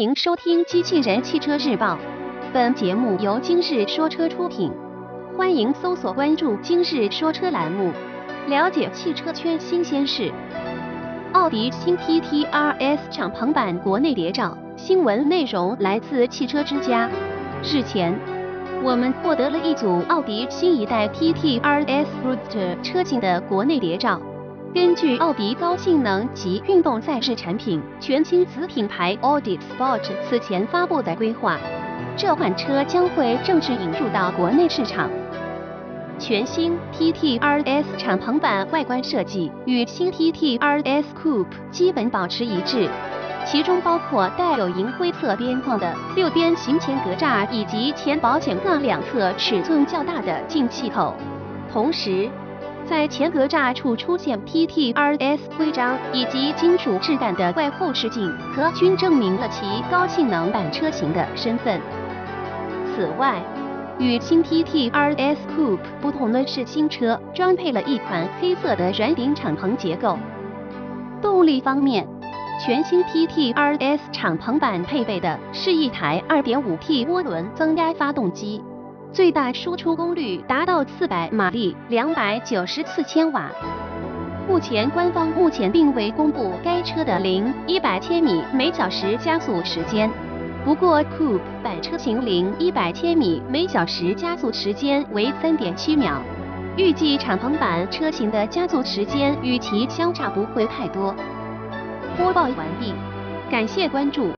迎收听《机器人汽车日报》，本节目由今日说车出品。欢迎搜索关注“今日说车”栏目，了解汽车圈新鲜事。奥迪新 TT RS 敞篷版国内谍照，新闻内容来自汽车之家。日前，我们获得了一组奥迪新一代 TT RS Roadster 车型的国内谍照。根据奥迪高性能及运动赛事产品全新子品牌 Audi Sport 此前发布的规划，这款车将会正式引入到国内市场。全新 TT RS 敞篷版外观设计与新 TT RS Coupe 基本保持一致，其中包括带有银灰色边框的六边形前格栅以及前保险杠两侧尺寸较大的进气口，同时。在前格栅处出现 PT RS 徽章以及金属质感的外后视镜壳，均证明了其高性能版车型的身份。此外，与新 PT RS Coupe 不同的是，新车装配了一款黑色的软顶敞篷结构。动力方面，全新 PT RS 敞篷版配备的是一台 2.5T 涡轮增压发动机。最大输出功率达到四百马力，两百九十四千瓦。目前官方目前并未公布该车的零一百千米每小时加速时间。不过 Coupe 版车型零一百千米每小时加速时间为三点七秒，预计敞篷版车型的加速时间与其相差不会太多。播报完毕，感谢关注。